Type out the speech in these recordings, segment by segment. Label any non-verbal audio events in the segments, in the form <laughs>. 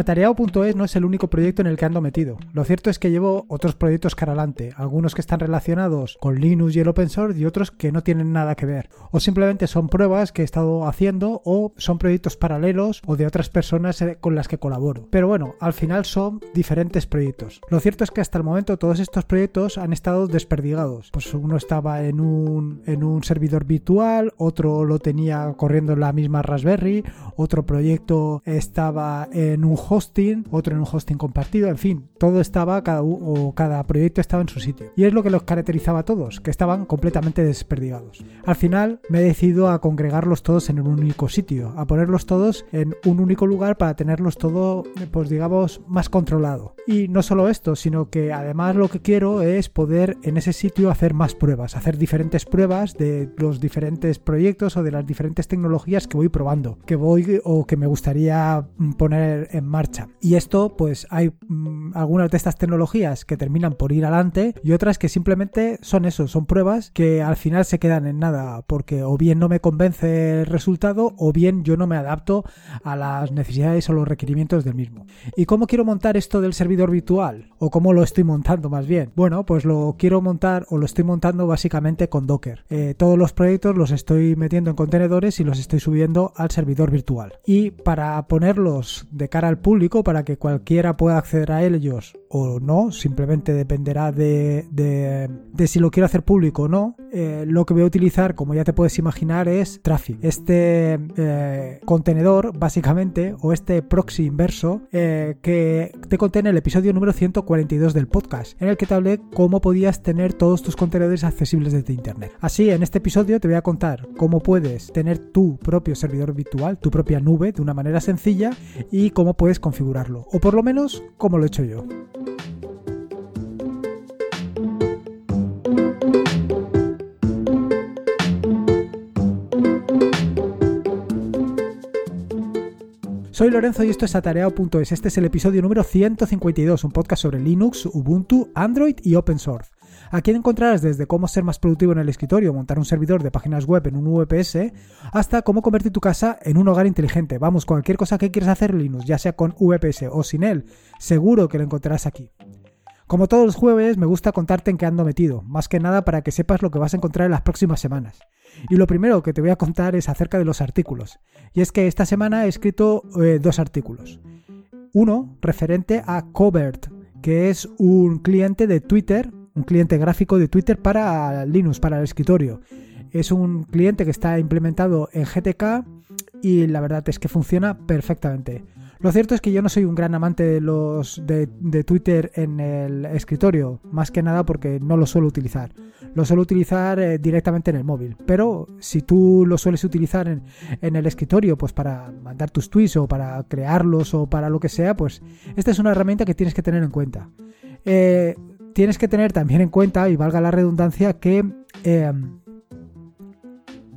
Atareado.es no es el único proyecto en el que ando metido. Lo cierto es que llevo otros proyectos cara adelante, algunos que están relacionados con Linux y el open source y otros que no tienen nada que ver. O simplemente son pruebas que he estado haciendo o son proyectos paralelos o de otras personas eh, con las que colaboro. Pero bueno, al final son diferentes proyectos. Lo cierto es que hasta el momento todos estos proyectos han estado desperdigados. Pues uno estaba en un, en un servidor virtual, otro lo tenía corriendo en la misma Raspberry, otro proyecto estaba en un hosting, otro en un hosting compartido, en fin, todo estaba, cada, o cada proyecto estaba en su sitio. Y es lo que los caracterizaba a todos, que estaban completamente desperdigados. Al final me he decidido a congregarlos todos en un único sitio, a ponerlos todos en un único lugar para tenerlos todo, pues digamos, más controlado. Y no solo esto, sino que además lo que quiero es poder en ese sitio hacer más pruebas, hacer diferentes pruebas de los diferentes proyectos o de las diferentes tecnologías que voy probando, que voy o que me gustaría poner en marcha. Y esto, pues hay mm, algunas de estas tecnologías que terminan por ir adelante y otras que simplemente son eso, son pruebas que al final se quedan en nada, porque o bien no me convence el resultado o bien yo no me adapto a las necesidades o los requerimientos del mismo. ¿Y cómo quiero montar esto del servidor virtual? ¿O cómo lo estoy montando más bien? Bueno, pues lo quiero montar o lo estoy montando básicamente con Docker. Eh, todos los proyectos los estoy metiendo en contenedores y los estoy subiendo al servidor virtual. Y para ponerlos de cara al público, para que cualquiera pueda acceder a ellos o no, simplemente dependerá de, de, si lo quiero hacer público o no, eh, lo que voy a utilizar, como ya te puedes imaginar, es Traffic. Este eh, contenedor, básicamente, o este proxy inverso, eh, que te contiene el episodio número 142 del podcast, en el que te hablé cómo podías tener todos tus contenedores accesibles desde Internet. Así, en este episodio te voy a contar cómo puedes tener tu propio servidor virtual, tu propia nube, de una manera sencilla y cómo puedes configurarlo, o por lo menos cómo lo he hecho yo. Soy Lorenzo y esto es atareado.es. Este es el episodio número 152, un podcast sobre Linux, Ubuntu, Android y Open Source. Aquí encontrarás desde cómo ser más productivo en el escritorio, montar un servidor de páginas web en un VPS, hasta cómo convertir tu casa en un hogar inteligente. Vamos, cualquier cosa que quieras hacer Linux, ya sea con VPS o sin él, seguro que lo encontrarás aquí. Como todos los jueves, me gusta contarte en qué ando metido, más que nada para que sepas lo que vas a encontrar en las próximas semanas. Y lo primero que te voy a contar es acerca de los artículos. Y es que esta semana he escrito eh, dos artículos. Uno referente a Covert, que es un cliente de Twitter, un cliente gráfico de Twitter para Linux, para el escritorio. Es un cliente que está implementado en GTK y la verdad es que funciona perfectamente. Lo cierto es que yo no soy un gran amante de los de, Twitter en el escritorio, más que nada porque no lo suelo utilizar. Lo suelo utilizar eh, directamente en el móvil. Pero si tú lo sueles utilizar en, el escritorio, pues para mandar tus tweets o para crearlos o para lo que sea, pues esta es una herramienta que tienes que tener en cuenta. Eh, tienes que tener también en cuenta, y valga la redundancia, que eh,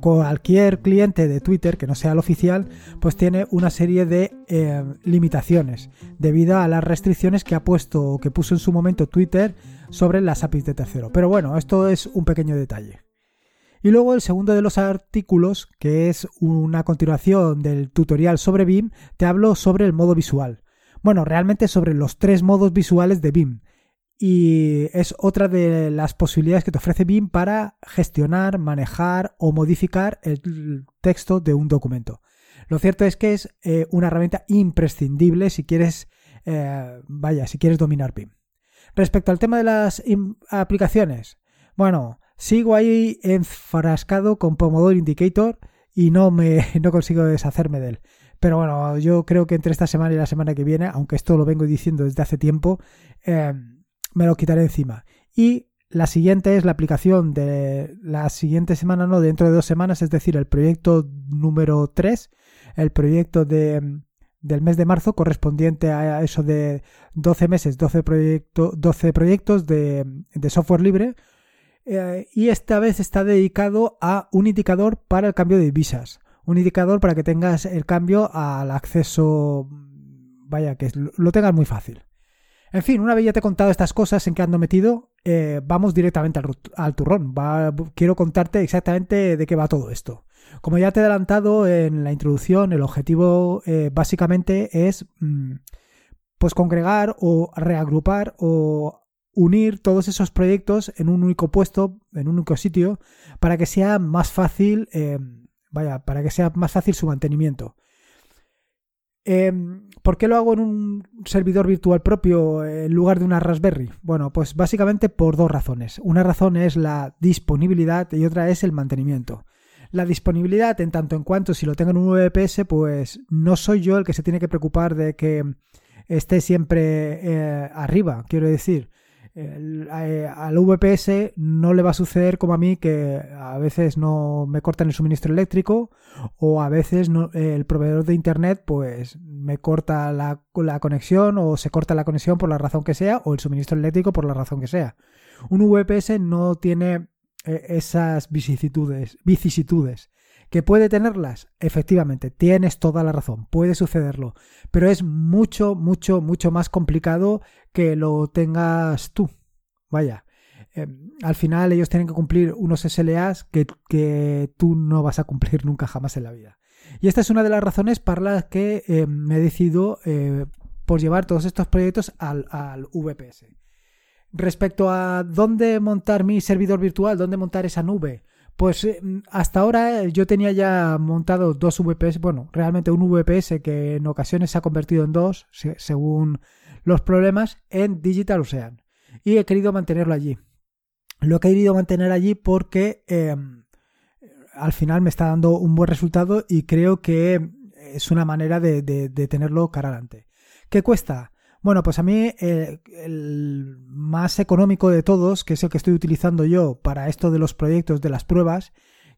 cualquier cliente de Twitter que no sea el oficial, pues tiene una serie de eh, limitaciones debido a las restricciones que ha puesto o que puso en su momento Twitter sobre las APIs de tercero. Pero bueno, esto es un pequeño detalle. Y luego el segundo de los artículos, que es una continuación del tutorial sobre BIM, te hablo sobre el modo visual. Bueno, realmente sobre los tres modos visuales de BIM y es otra de las posibilidades que te ofrece BIM para gestionar, manejar o modificar el texto de un documento. Lo cierto es que es eh, una herramienta imprescindible si quieres, eh, vaya, si quieres dominar BIM. Respecto al tema de las aplicaciones, bueno, sigo ahí enfrascado con Pomodoro Indicator y no me <laughs> no consigo deshacerme de él. Pero bueno, yo creo que entre esta semana y la semana que viene, aunque esto lo vengo diciendo desde hace tiempo, eh, me lo quitaré encima. Y la siguiente es la aplicación de la siguiente semana, no, dentro de dos semanas, es decir, el proyecto número 3, el proyecto de, del mes de marzo correspondiente a eso de 12 meses, 12, proyecto, 12 proyectos de, de, software libre. Eh, y esta vez está dedicado a un indicador para el cambio de divisas. Un indicador para que tengas el cambio al acceso, vaya, que lo tengas muy fácil. En fin, una vez ya te he contado estas cosas en que ando metido, eh, vamos directamente al, turrón. quiero contarte exactamente de qué va todo esto. Como ya te he adelantado en la introducción, el objetivo eh, básicamente es mm, pues congregar o reagrupar o unir todos esos proyectos en un único puesto, en un único sitio, para que sea más fácil, eh, vaya, para que sea más fácil su mantenimiento. Em, ¿Por qué lo hago en un servidor virtual propio en lugar de una Raspberry? Bueno, pues básicamente por dos razones. Una razón es la disponibilidad y otra es el mantenimiento. La disponibilidad, en tanto en cuanto si lo tengo en un VPS, pues no soy yo el que se tiene que preocupar de que esté siempre eh, arriba, quiero decir. Eh, al VPS no le va a suceder como a mí que a veces no me cortan el suministro eléctrico o a veces el proveedor de internet pues me corta la, la, conexión o se corta la conexión por la razón que sea o el suministro eléctrico por la razón que sea. Un VPS no tiene eh, esas vicisitudes, vicisitudes. ¿Que puede tenerlas? Efectivamente, tienes toda la razón, puede sucederlo, pero es mucho, mucho, mucho más complicado que lo tengas tú. Vaya, em, al final ellos tienen que cumplir unos SLAs que, que, tú no vas a cumplir <laughs> nunca jamás en la vida. Y esta es una de las razones para las que em, me he decidido eh, por llevar todos estos proyectos al, al VPS. Respecto a dónde montar mi servidor virtual, dónde montar esa nube, pues eh, hasta ahora yo tenía ya montado dos VPS, bueno, realmente un VPS que en ocasiones se ha convertido en dos, según los problemas, en Digital Ocean. Y he querido mantenerlo allí. Lo he querido mantener allí porque em, al final me está dando un buen resultado y creo que es una manera de, de tenerlo cara adelante. ¿Qué cuesta? Bueno, pues a mí eh, el más económico de todos, que es el que estoy utilizando yo para esto de los proyectos de las pruebas,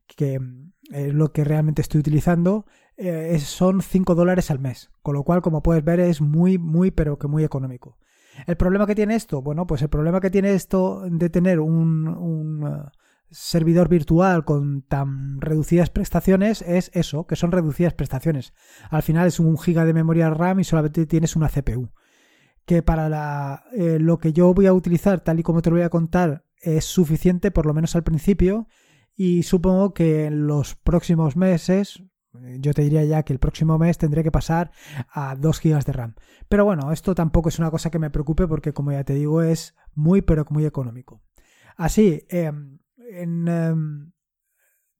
que mm, es lo que realmente estoy utilizando, eh, son 5 dólares al mes. Con lo cual, como puedes ver, es muy, muy, pero que muy económico. ¿El problema que tiene esto? Bueno, pues el problema que tiene esto de tener un, un uh, servidor virtual con tan reducidas prestaciones es eso, que son reducidas prestaciones. Al final es un giga de memoria RAM y solamente tienes una CPU que para la, eh, lo que yo voy a utilizar, tal y como te lo voy a contar, es suficiente, por lo menos al principio, y supongo que en los próximos meses, yo te diría ya que el próximo mes tendré que pasar a 2 GB de RAM. Pero bueno, esto tampoco es una cosa que me preocupe porque, como ya te digo, es muy, pero muy económico. Así, em, en, em,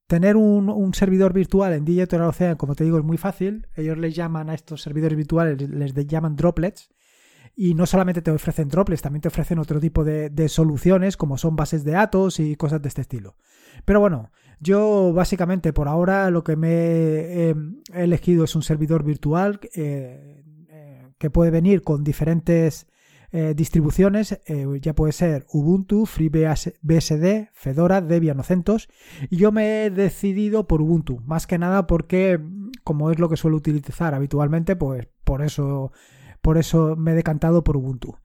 tener un, un, servidor virtual en Digital Ocean, como te digo, es muy fácil. Ellos les llaman a estos servidores virtuales, les llaman droplets y no solamente te ofrecen droplets, también te ofrecen otro tipo de, soluciones como son bases de datos y cosas de este estilo. Pero bueno, yo básicamente por ahora lo que me he, elegido es un servidor virtual eh, eh, que puede venir con diferentes eh, distribuciones, ya puede ser Ubuntu, FreeBSD, Fedora, Debian o CentOS, y yo me he decidido por Ubuntu, más que nada porque como es lo que suelo utilizar habitualmente, pues por eso por eso me he decantado por Ubuntu.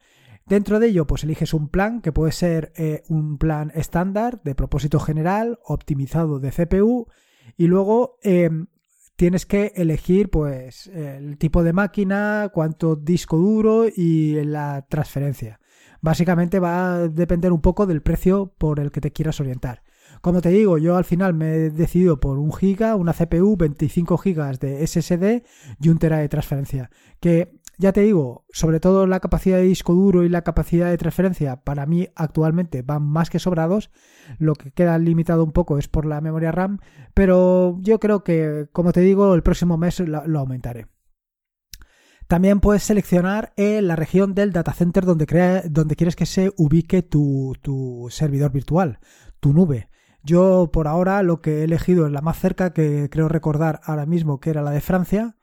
Dentro de ello, pues eliges un plan que puede ser eh, un plan estándar de propósito general, optimizado de CPU, y luego em, tienes que elegir pues el tipo de máquina, cuánto disco duro y la transferencia. Básicamente va a depender un poco del precio por el que te quieras orientar. Como te digo, yo al final me he decidido por un giga, una CPU, 25 gigas de SSD y un tera de transferencia. Que ya te digo, sobre todo la capacidad de disco duro y la capacidad de transferencia para mí actualmente van más que sobrados. Lo que queda limitado un poco es por la memoria RAM, pero yo creo que, como te digo, el próximo mes lo, aumentaré. También puedes seleccionar la región del data center donde, donde quieres que se ubique tu servidor virtual, tu nube. Yo por ahora lo que he elegido es la más cerca que creo recordar ahora mismo que era la de Francia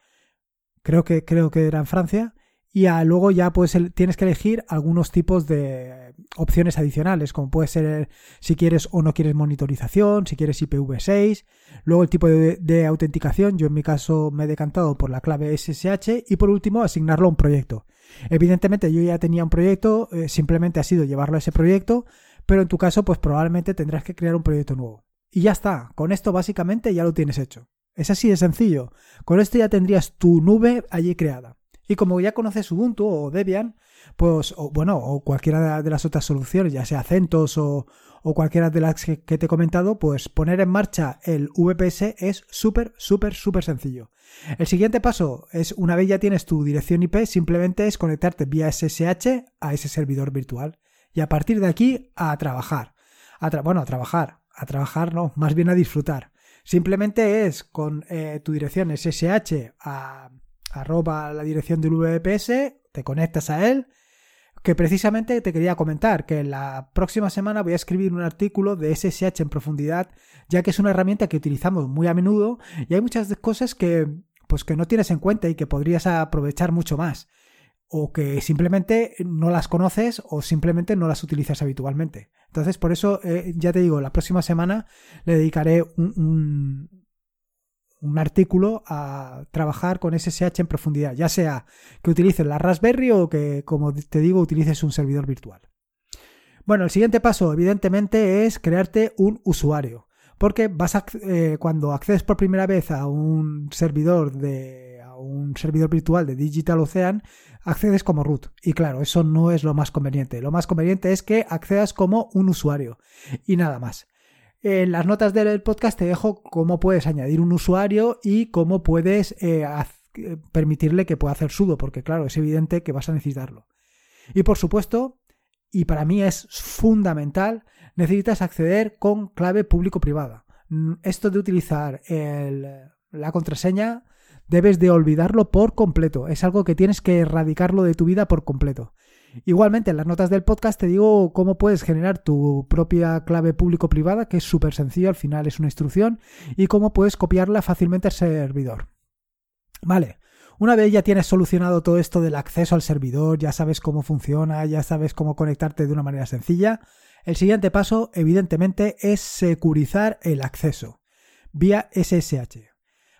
creo que, creo que era en Francia, y luego ya puedes, tienes que elegir algunos tipos de opciones adicionales, como puede ser si quieres o no quieres monitorización, si quieres IPv6, luego el tipo de, autenticación, yo en mi caso me he decantado por la clave SSH y por último asignarlo a un proyecto. Evidentemente yo ya tenía un proyecto, eh, simplemente ha sido llevarlo a ese proyecto, pero en tu caso pues probablemente tendrás que crear un proyecto nuevo. Y ya está, con esto básicamente ya lo tienes hecho. Es así de sencillo. Con esto ya tendrías tu nube allí creada. Y como ya conoces Ubuntu o Debian, pues, o, bueno, o cualquiera de las otras soluciones, ya sea CentOS o, o cualquiera de las que, te he comentado, pues poner en marcha el VPS es súper, súper, súper sencillo. El siguiente paso es, una vez ya tienes tu dirección IP, simplemente es conectarte vía SSH a ese servidor virtual. Y a partir de aquí, a trabajar. A bueno, a trabajar. A trabajar no, más bien a disfrutar. Simplemente es con eh, tu dirección SSH a arroba la dirección del VPS, te conectas a él, que precisamente te quería comentar que la próxima semana voy a escribir un artículo de SSH en profundidad, ya que es una herramienta que utilizamos muy a menudo y hay muchas cosas que pues que no tienes en cuenta y que podrías aprovechar mucho más o que simplemente no las conoces o simplemente no las utilizas habitualmente. Entonces, por eso, eh, ya te digo, la próxima semana le dedicaré un, artículo a trabajar con SSH en profundidad, ya sea que utilices la Raspberry o que, como te digo, utilices un servidor virtual. Bueno, el siguiente paso, evidentemente, es crearte un usuario. Porque vas eh, cuando accedes por primera vez a un servidor de a un servidor virtual de Digital Ocean, accedes como root. Y claro, eso no es lo más conveniente. Lo más conveniente es que accedas como un usuario. Y nada más. En las notas del podcast te dejo cómo puedes añadir un usuario y cómo puedes eh, permitirle que pueda hacer sudo, porque claro, es evidente que vas a necesitarlo. Y por supuesto, y para mí es fundamental, necesitas acceder con clave público-privada. Esto de utilizar la contraseña debes de olvidarlo por completo. Es algo que tienes que erradicarlo de tu vida por completo. Igualmente, en las notas del podcast te digo cómo puedes generar tu propia clave público-privada, que es súper sencillo, al final es una instrucción, y cómo puedes copiarla fácilmente al servidor. Vale, una vez ya tienes solucionado todo esto del acceso al servidor, ya sabes cómo funciona, ya sabes cómo conectarte de una manera sencilla, el siguiente paso, evidentemente, es securizar el acceso vía SSH.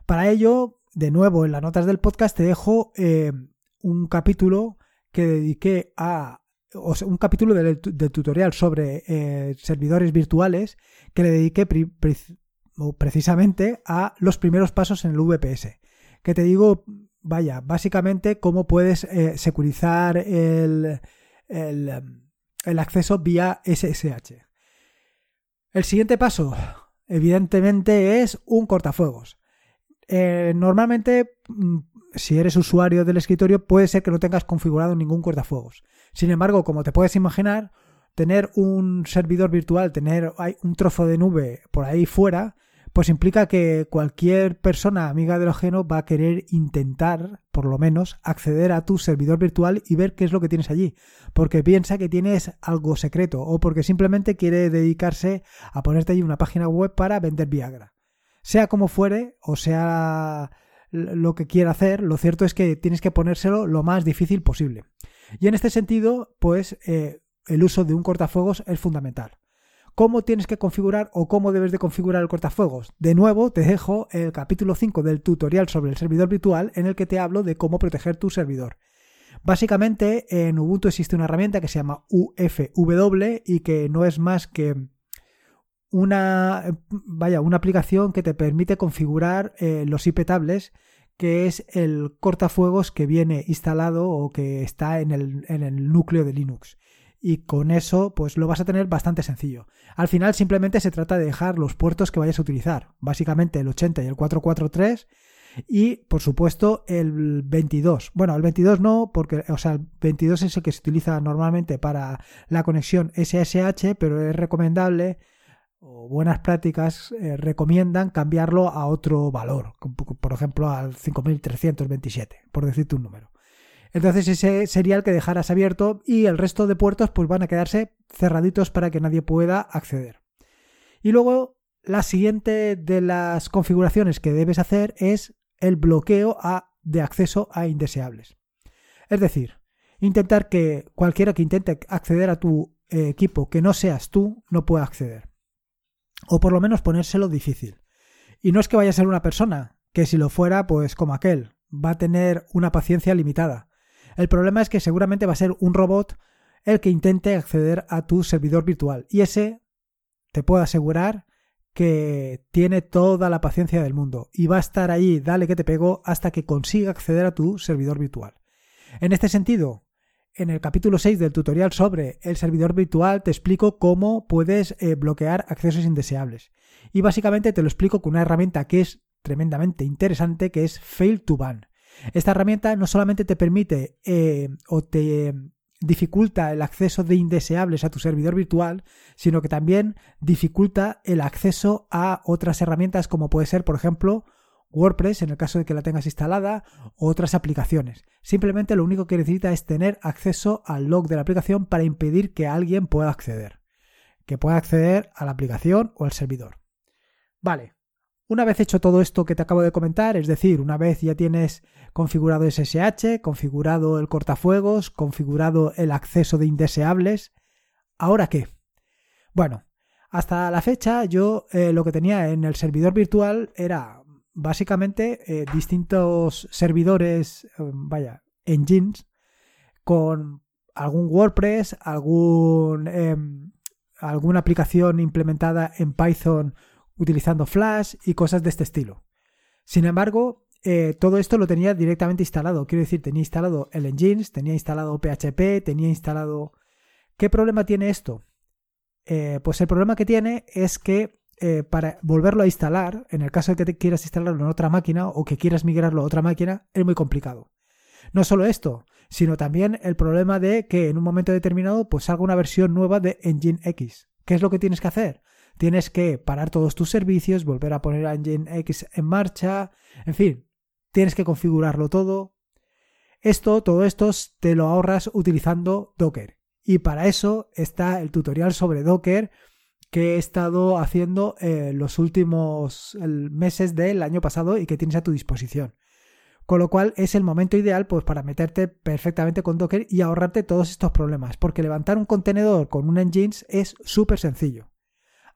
Para ello, de nuevo, en las notas del podcast te dejo eh, un capítulo que dediqué a un capítulo del, tutorial sobre eh, servidores virtuales que le dediqué precisamente a los primeros pasos en el VPS. Que te digo, vaya, básicamente cómo puedes eh, securizar el, el, acceso vía SSH. El siguiente paso, evidentemente, es un cortafuegos. Eh, normalmente mm, si eres usuario del escritorio, puede ser que no tengas configurado ningún cortafuegos. Sin embargo, como te puedes imaginar, tener un servidor virtual, tener un trozo de nube por ahí fuera, pues implica que cualquier persona amiga de lo ajeno va a querer intentar, por lo menos, acceder a tu servidor virtual y ver qué es lo que tienes allí, porque piensa que tienes algo secreto o porque simplemente quiere dedicarse a ponerte allí una página web para vender Viagra. Sea como fuere, o sea lo que quiera hacer, lo cierto es que tienes que ponérselo lo más difícil posible. Y en este sentido, pues eh, el uso de un cortafuegos es fundamental. ¿Cómo tienes que configurar o cómo debes de configurar el cortafuegos? De nuevo, te dejo el capítulo 5 del tutorial sobre el servidor virtual en el que te hablo de cómo proteger tu servidor. Básicamente, en Ubuntu existe una herramienta que se llama UFW y que no es más que una, vaya, una aplicación que te permite configurar eh, los IP tables, que es el cortafuegos que viene instalado o que está en el, en el núcleo de Linux. Y con eso, pues lo vas a tener bastante sencillo. Al final simplemente se trata de dejar los puertos que vayas a utilizar. Básicamente el 80 y el 443 y por supuesto el 22. Bueno, el 22 no, porque, o sea, el 22 es el que se utiliza normalmente para la conexión SSH, pero es recomendable o buenas prácticas eh, recomiendan cambiarlo a otro valor, por ejemplo al 5327, por decirte un número. Entonces ese sería el que dejarás abierto y el resto de puertos pues van a quedarse cerraditos para que nadie pueda acceder. Y luego la siguiente de las configuraciones que debes hacer es el bloqueo de acceso a indeseables. Es decir, intentar que cualquiera que intente acceder a tu eh, equipo que no seas tú no pueda acceder o por lo menos ponérselo difícil. Y no es que vaya a ser una persona, que si lo fuera, pues como aquel, va a tener una paciencia limitada. El problema es que seguramente va a ser un robot el que intente acceder a tu servidor virtual. Y ese, te puedo asegurar, que tiene toda la paciencia del mundo y va a estar ahí, dale que te pego, hasta que consiga acceder a tu servidor virtual. En este sentido, en el capítulo 6 del tutorial sobre el servidor virtual te explico cómo puedes eh, bloquear accesos indeseables. Y básicamente te lo explico con una herramienta que es tremendamente interesante, que es Fail to Ban. Esta herramienta no solamente te permite eh, o te dificulta el acceso de indeseables a tu servidor virtual, sino que también dificulta el acceso a otras herramientas como puede ser, por ejemplo, WordPress en el caso de que la tengas instalada o otras aplicaciones. Simplemente lo único que necesita es tener acceso al log de la aplicación para impedir que alguien pueda acceder, que pueda acceder a la aplicación o al servidor. Vale, una vez hecho todo esto que te acabo de comentar, es decir, una vez ya tienes configurado SSH, configurado el cortafuegos, configurado el acceso de indeseables, ¿ahora qué? Bueno, hasta la fecha yo eh, lo que tenía en el servidor virtual era básicamente eh, distintos servidores, eh, vaya, engines, con algún WordPress, algún, em, alguna aplicación implementada en Python utilizando Flash y cosas de este estilo. Sin embargo, eh, todo esto lo tenía directamente instalado. Quiero decir, tenía instalado el Engines, tenía instalado PHP, tenía instalado... ¿Qué problema tiene esto? Pues el problema que tiene es que eh, para volverlo a instalar, en el caso de que te quieras instalarlo en otra máquina o que quieras migrarlo a otra máquina, es muy complicado. No solo esto, sino también el problema de que en un momento determinado pues salga una versión nueva de Engine X. ¿Qué es lo que tienes que hacer? tienes que parar todos tus servicios, volver a poner Nginx en marcha, en fin, tienes que configurarlo todo. Esto, todo esto te lo ahorras utilizando Docker. Y para eso está el tutorial sobre Docker que he estado haciendo en los últimos meses del año pasado y que tienes a tu disposición. Con lo cual es el momento ideal pues, para meterte perfectamente con Docker y ahorrarte todos estos problemas, porque levantar un contenedor con un Nginx es súper sencillo.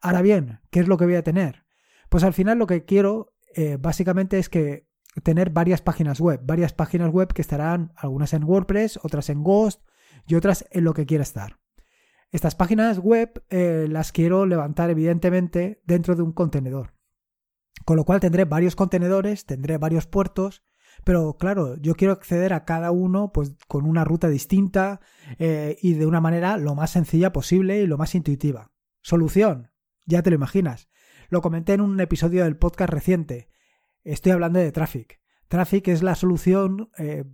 Ahora bien, ¿qué es lo que voy a tener? Pues al final lo que quiero eh, básicamente es que tener varias páginas web, varias páginas web que estarán algunas en WordPress, otras en Ghost y otras en lo que quiera estar. Estas páginas web eh, las quiero levantar evidentemente dentro de un contenedor. Con lo cual tendré varios contenedores, tendré varios puertos, pero claro, yo quiero acceder a cada uno pues con una ruta distinta eh, y de una manera lo más sencilla posible y lo más intuitiva. Solución, ya te lo imaginas. Lo comenté en un episodio del podcast reciente. Estoy hablando de Traffic. Traffic es la solución eh,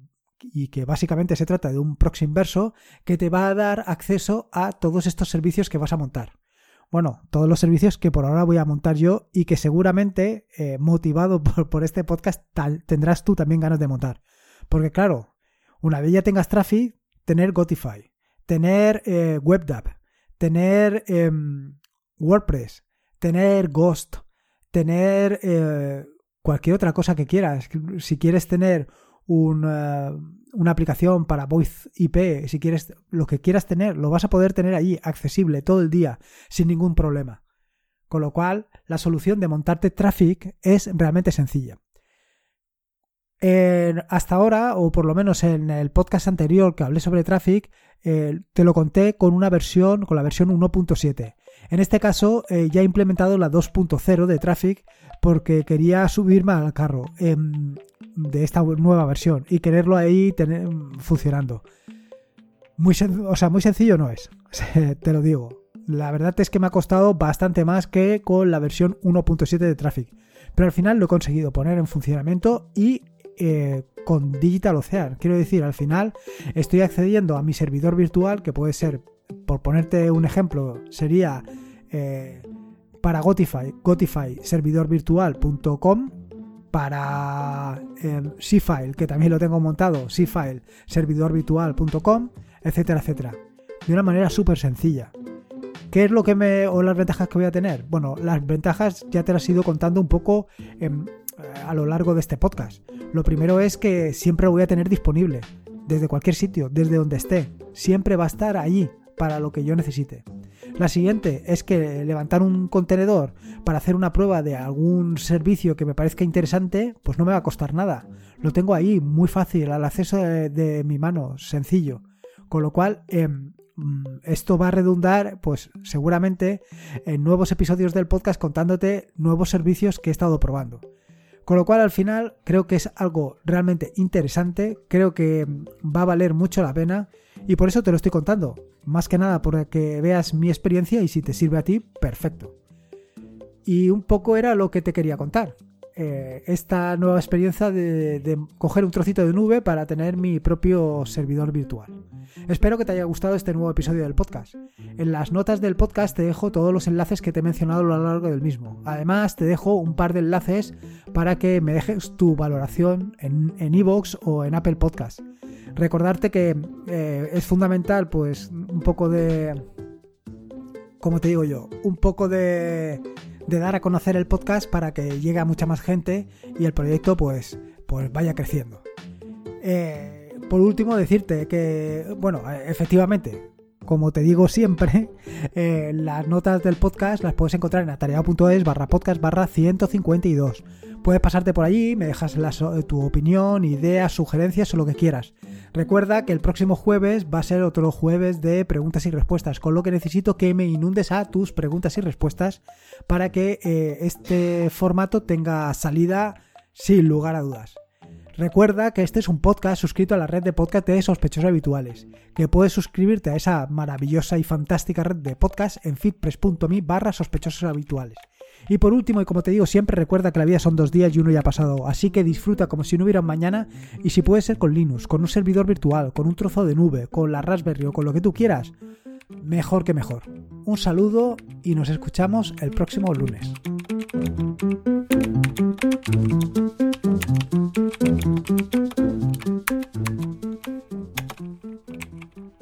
y que básicamente se trata de un proxy inverso que te va a dar acceso a todos estos servicios que vas a montar. Bueno, todos los servicios que por ahora voy a montar yo y que seguramente, eh, motivado <laughs> por, este podcast, tendrás tú también ganas de montar. Porque claro, una vez ya tengas Traffic, tener Gotify, tener eh, tener em, WordPress, tener Ghost, tener eh, cualquier otra cosa que quieras. Si quieres tener una, una aplicación para Voice IP, si quieres lo que quieras tener, lo vas a poder tener allí accesible todo el día sin ningún problema. Con lo cual, la solución de montarte Traffic es realmente sencilla. Hasta ahora, o por lo menos en el podcast anterior que hablé sobre Traffic, eh, te lo conté con una versión, con la versión 1.7. En este caso eh, ya he implementado la 2.0 de Traffic porque quería subirme al carro em, de esta nueva versión y quererlo ahí tener, funcionando. Muy, o sea, muy sencillo no es, <laughs> te lo digo. La verdad es que me ha costado bastante más que con la versión 1.7 de Traffic. Pero al final lo he conseguido poner en funcionamiento y eh, con Digital Ocean. Quiero decir, al final estoy accediendo a mi servidor virtual, que puede ser por ponerte un ejemplo, sería eh, para Gotify, Gotify servidorvirtual.com, para eh, Cfile, que también lo tengo montado, Cfile servidorvirtual.com, etcétera, etcétera. De una manera súper sencilla. ¿Qué es lo que me. o las ventajas que voy a tener? Bueno, las ventajas ya te las he ido contando un poco em, a lo largo de este podcast. Lo primero es que siempre lo voy a tener disponible, desde cualquier sitio, desde donde esté. Siempre va a estar allí, para lo que yo necesite. La siguiente es que levantar un contenedor para hacer una prueba de algún servicio que me parezca interesante, pues no me va a costar nada. Lo tengo ahí, muy fácil, al acceso de, mi mano, sencillo. Con lo cual, em, mm, esto va a redundar, pues seguramente, en nuevos episodios del podcast contándote nuevos servicios que he estado probando. Con lo cual al final creo que es algo realmente interesante, creo que va a valer mucho la pena y por eso te lo estoy contando. Más que nada porque veas mi experiencia y si te sirve a ti, perfecto. Y un poco era lo que te quería contar. Eh, esta nueva experiencia de, coger un trocito de nube para tener mi propio servidor virtual. Espero que te haya gustado este nuevo episodio del podcast. En las notas del podcast te dejo todos los enlaces que te he mencionado a lo largo del mismo. Además, te dejo un par de enlaces para que me dejes tu valoración en Evox o en Apple Podcast. Recordarte que eh, es fundamental, pues, un poco de. Como te digo yo, un poco de de dar a conocer el podcast para que llegue a mucha más gente y el proyecto pues, pues vaya creciendo. Eh, por último, decirte que, bueno, efectivamente, como te digo siempre, <laughs> eh, las notas del podcast las puedes encontrar en atareado.es barra podcast barra 152. Puedes pasarte por allí, me dejas tu opinión, ideas, sugerencias o lo que quieras. Recuerda que el próximo jueves va a ser otro jueves de preguntas y respuestas, con lo que necesito que me inundes a tus preguntas y respuestas para que eh, este formato tenga salida sin lugar a dudas. Recuerda que este es un podcast suscrito a la red de podcast de sospechosos habituales, que puedes suscribirte a esa maravillosa y fantástica red de podcast en fitpress.me barra sospechosos habituales. Y por último, y como te digo siempre, recuerda que la vida son dos días y uno ya ha pasado, así que disfruta como si no hubiera un mañana y si puede ser con Linux, con un servidor virtual, con un trozo de nube, con la Raspberry o con lo que tú quieras, mejor que mejor. Un saludo y nos escuchamos el próximo lunes.